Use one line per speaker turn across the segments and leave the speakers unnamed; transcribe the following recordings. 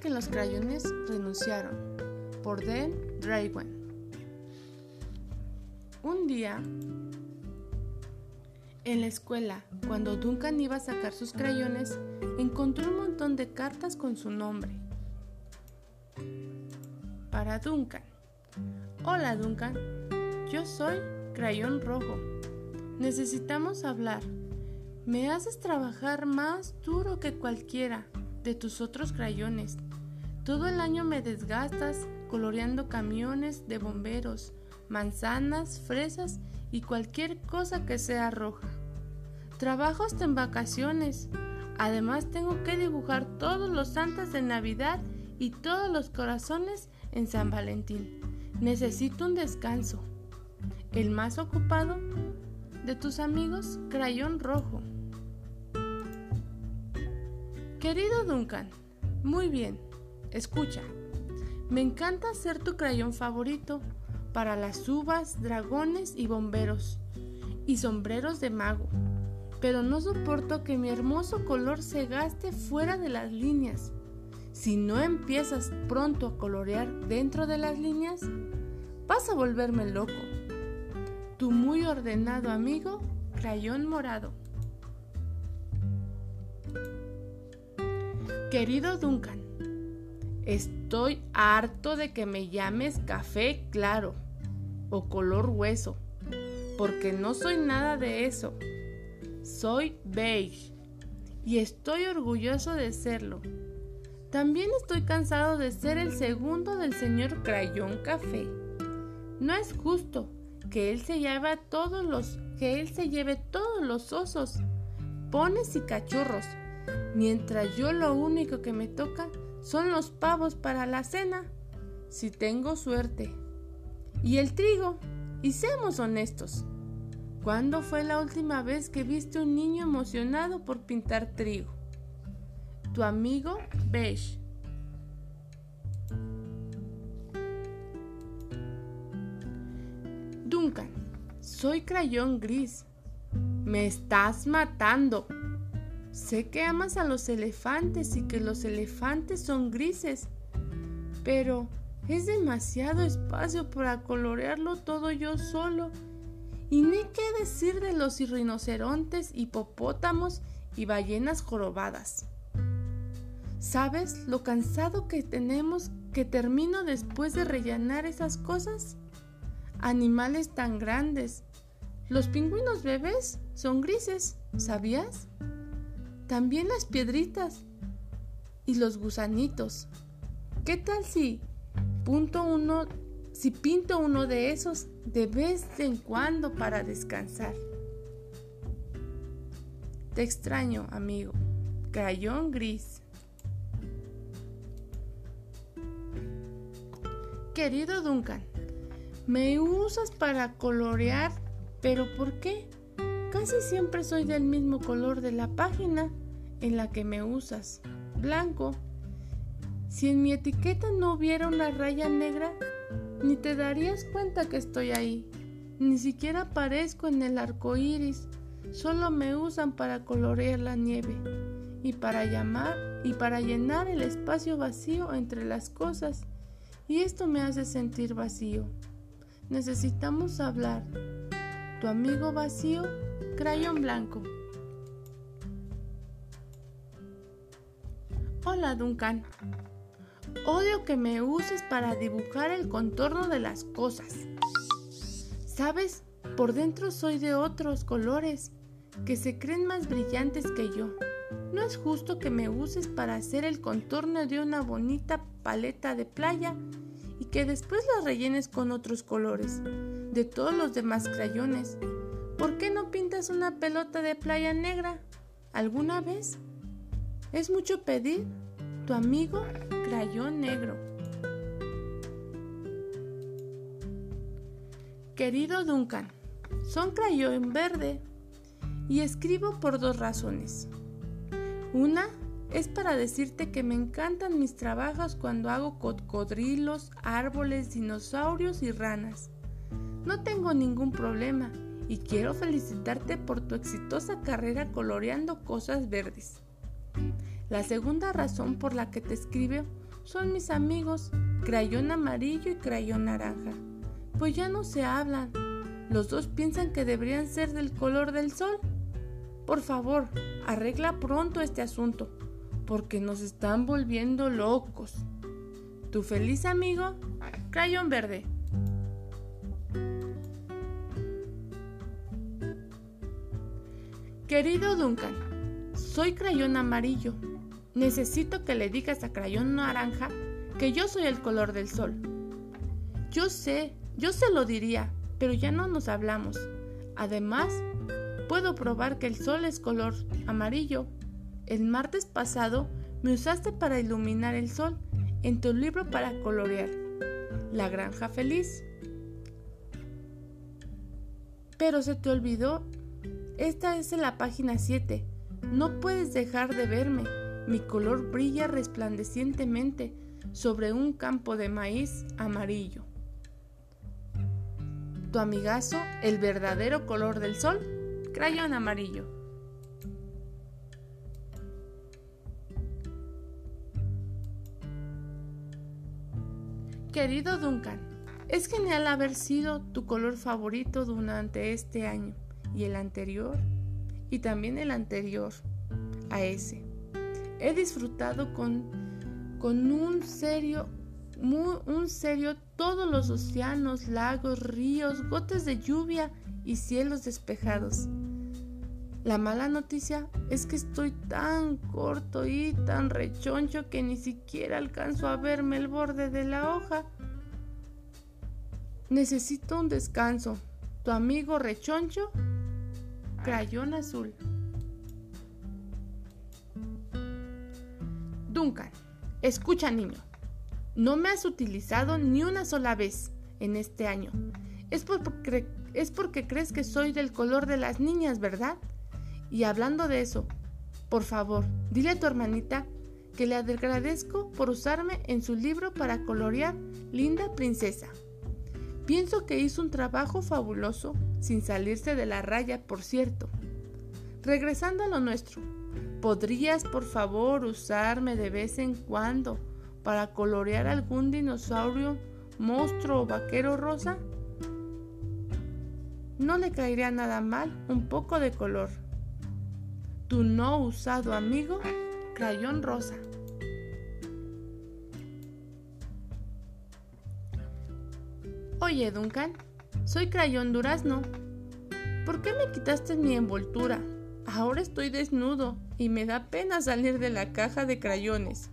que los crayones renunciaron, por Dan Dragon. Un día, en la escuela, cuando Duncan iba a sacar sus crayones, encontró un montón de cartas con su nombre. Para Duncan. Hola Duncan, yo soy Crayón Rojo. Necesitamos hablar. Me haces trabajar más duro que cualquiera de tus otros crayones. Todo el año me desgastas coloreando camiones de bomberos, manzanas, fresas y cualquier cosa que sea roja. Trabajo hasta en vacaciones. Además tengo que dibujar todos los santos de Navidad y todos los corazones en San Valentín. Necesito un descanso. El más ocupado de tus amigos, Crayón Rojo. Querido Duncan, muy bien, escucha. Me encanta ser tu crayón favorito para las uvas, dragones y bomberos y sombreros de mago, pero no soporto que mi hermoso color se gaste fuera de las líneas. Si no empiezas pronto a colorear dentro de las líneas, vas a volverme loco. Tu muy ordenado amigo, Crayón Morado. Querido Duncan, estoy harto de que me llames café claro o color hueso, porque no soy nada de eso. Soy beige y estoy orgulloso de serlo. También estoy cansado de ser el segundo del señor Crayón Café. No es justo que él se lleve todos los que él se lleve todos los osos, pones y cachorros mientras yo lo único que me toca son los pavos para la cena, si tengo suerte. Y el trigo, y seamos honestos. ¿Cuándo fue la última vez que viste un niño emocionado por pintar trigo? Tu amigo Beige. Duncan, soy crayón gris. Me estás matando. Sé que amas a los elefantes y que los elefantes son grises, pero es demasiado espacio para colorearlo todo yo solo. Y ni qué decir de los rinocerontes, hipopótamos y ballenas jorobadas. ¿Sabes lo cansado que tenemos que termino después de rellenar esas cosas? Animales tan grandes. Los pingüinos bebés son grises, ¿sabías? También las piedritas y los gusanitos. ¿Qué tal si uno, si pinto uno de esos de vez en cuando para descansar? Te extraño, amigo. Crayón gris. Querido Duncan, me usas para colorear, pero ¿por qué? Casi siempre soy del mismo color de la página en la que me usas, blanco. Si en mi etiqueta no hubiera una raya negra, ni te darías cuenta que estoy ahí. Ni siquiera aparezco en el arco iris. Solo me usan para colorear la nieve y para llamar y para llenar el espacio vacío entre las cosas. Y esto me hace sentir vacío. Necesitamos hablar. Tu amigo vacío Crayón blanco. Hola Duncan. Odio que me uses para dibujar el contorno de las cosas. ¿Sabes? Por dentro soy de otros colores, que se creen más brillantes que yo. No es justo que me uses para hacer el contorno de una bonita paleta de playa y que después la rellenes con otros colores, de todos los demás crayones ¿Por qué no pintas una pelota de playa negra? ¿Alguna vez? ¿Es mucho pedir? Tu amigo Crayón Negro. Querido Duncan, son crayón verde y escribo por dos razones. Una es para decirte que me encantan mis trabajos cuando hago cocodrilos, árboles, dinosaurios y ranas. No tengo ningún problema y quiero felicitarte por tu exitosa carrera coloreando cosas verdes. La segunda razón por la que te escribo son mis amigos, crayón amarillo y crayón naranja. Pues ya no se hablan. Los dos piensan que deberían ser del color del sol. Por favor, arregla pronto este asunto, porque nos están volviendo locos. Tu feliz amigo, Crayón Verde. Querido Duncan, soy Crayón Amarillo. Necesito que le digas a Crayón Naranja que yo soy el color del sol. Yo sé, yo se lo diría, pero ya no nos hablamos. Además, puedo probar que el sol es color amarillo. El martes pasado me usaste para iluminar el sol en tu libro para colorear. La granja feliz. Pero se te olvidó. Esta es en la página 7. No puedes dejar de verme. Mi color brilla resplandecientemente sobre un campo de maíz amarillo. Tu amigazo, el verdadero color del sol, crayón amarillo. Querido Duncan, es genial haber sido tu color favorito durante este año y el anterior y también el anterior a ese. He disfrutado con, con un serio un serio todos los océanos, lagos, ríos, gotas de lluvia y cielos despejados. La mala noticia es que estoy tan corto y tan rechoncho que ni siquiera alcanzo a verme el borde de la hoja. Necesito un descanso. Tu amigo rechoncho, crayón azul. Duncan, escucha niño. No me has utilizado ni una sola vez en este año. Es porque, es porque crees que soy del color de las niñas, ¿verdad? Y hablando de eso, por favor, dile a tu hermanita que le agradezco por usarme en su libro para colorear Linda Princesa. Pienso que hizo un trabajo fabuloso, sin salirse de la raya, por cierto. Regresando a lo nuestro, ¿podrías por favor usarme de vez en cuando para colorear algún dinosaurio, monstruo o vaquero rosa? No le caería nada mal un poco de color. Tu no usado amigo, crayón rosa. Oye, Duncan, soy crayón durazno. ¿Por qué me quitaste mi envoltura? Ahora estoy desnudo y me da pena salir de la caja de crayones.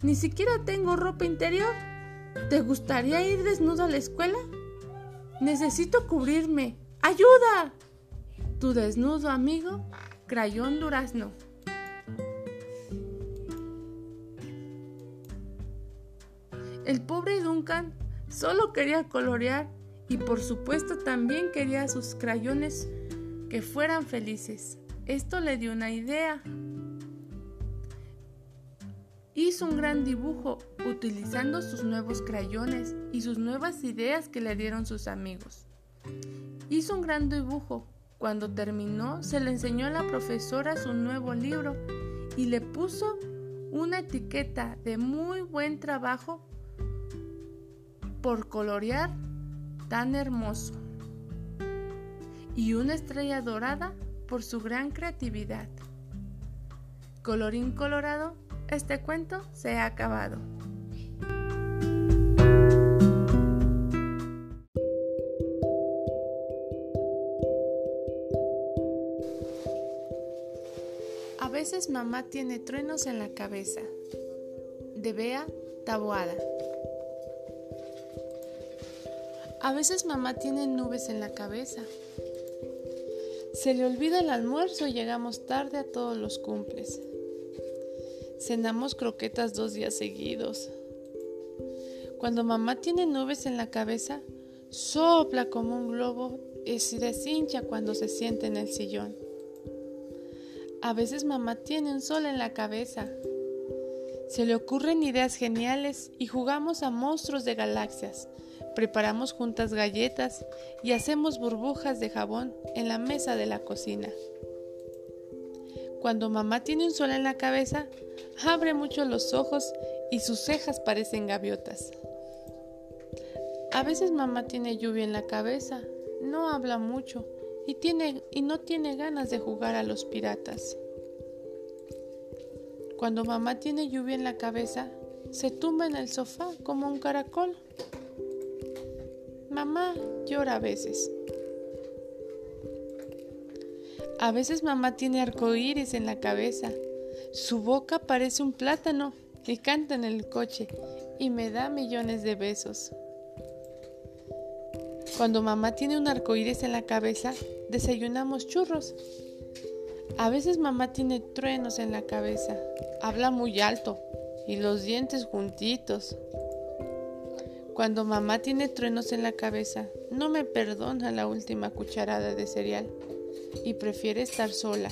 Ni siquiera tengo ropa interior. ¿Te gustaría ir desnudo a la escuela? Necesito cubrirme. ¡Ayuda! Tu desnudo amigo, Crayón Durazno. El pobre Duncan solo quería colorear y por supuesto también quería sus crayones que fueran felices. Esto le dio una idea hizo un gran dibujo utilizando sus nuevos crayones y sus nuevas ideas que le dieron sus amigos. Hizo un gran dibujo. Cuando terminó, se le enseñó a la profesora su nuevo libro y le puso una etiqueta de muy buen trabajo por colorear tan hermoso y una estrella dorada por su gran creatividad. Colorín colorado, este cuento se ha acabado. A veces mamá tiene truenos en la cabeza. De Bea Taboada. A veces mamá tiene nubes en la cabeza. Se le olvida el almuerzo y llegamos tarde a todos los cumples. Cenamos croquetas dos días seguidos. Cuando mamá tiene nubes en la cabeza, sopla como un globo y se deshincha cuando se siente en el sillón. A veces mamá tiene un sol en la cabeza. Se le ocurren ideas geniales y jugamos a monstruos de galaxias. Preparamos juntas galletas y hacemos burbujas de jabón en la mesa de la cocina. Cuando mamá tiene un sol en la cabeza, abre mucho los ojos y sus cejas parecen gaviotas. A veces mamá tiene lluvia en la cabeza, no habla mucho y, tiene, y no tiene ganas de jugar a los piratas. Cuando mamá tiene lluvia en la cabeza, se tumba en el sofá como un caracol. Mamá llora a veces. A veces mamá tiene arcoíris en la cabeza. Su boca parece un plátano y canta en el coche y me da millones de besos. Cuando mamá tiene un arcoíris en la cabeza, desayunamos churros. A veces mamá tiene truenos en la cabeza, habla muy alto y los dientes juntitos. Cuando mamá tiene truenos en la cabeza, no me perdona la última cucharada de cereal y prefiere estar sola.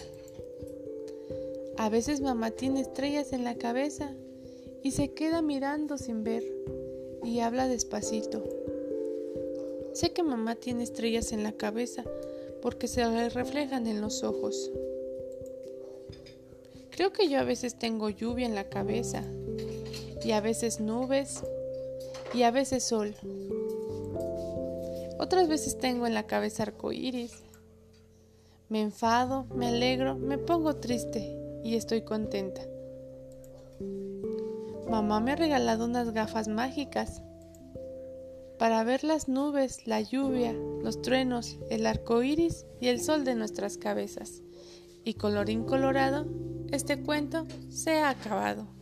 A veces mamá tiene estrellas en la cabeza y se queda mirando sin ver y habla despacito. Sé que mamá tiene estrellas en la cabeza porque se le reflejan en los ojos. Creo que yo a veces tengo lluvia en la cabeza y a veces nubes y a veces sol. Otras veces tengo en la cabeza arcoíris. Me enfado, me alegro, me pongo triste y estoy contenta. Mamá me ha regalado unas gafas mágicas para ver las nubes, la lluvia, los truenos, el arco iris y el sol de nuestras cabezas. Y colorín colorado, este cuento se ha acabado.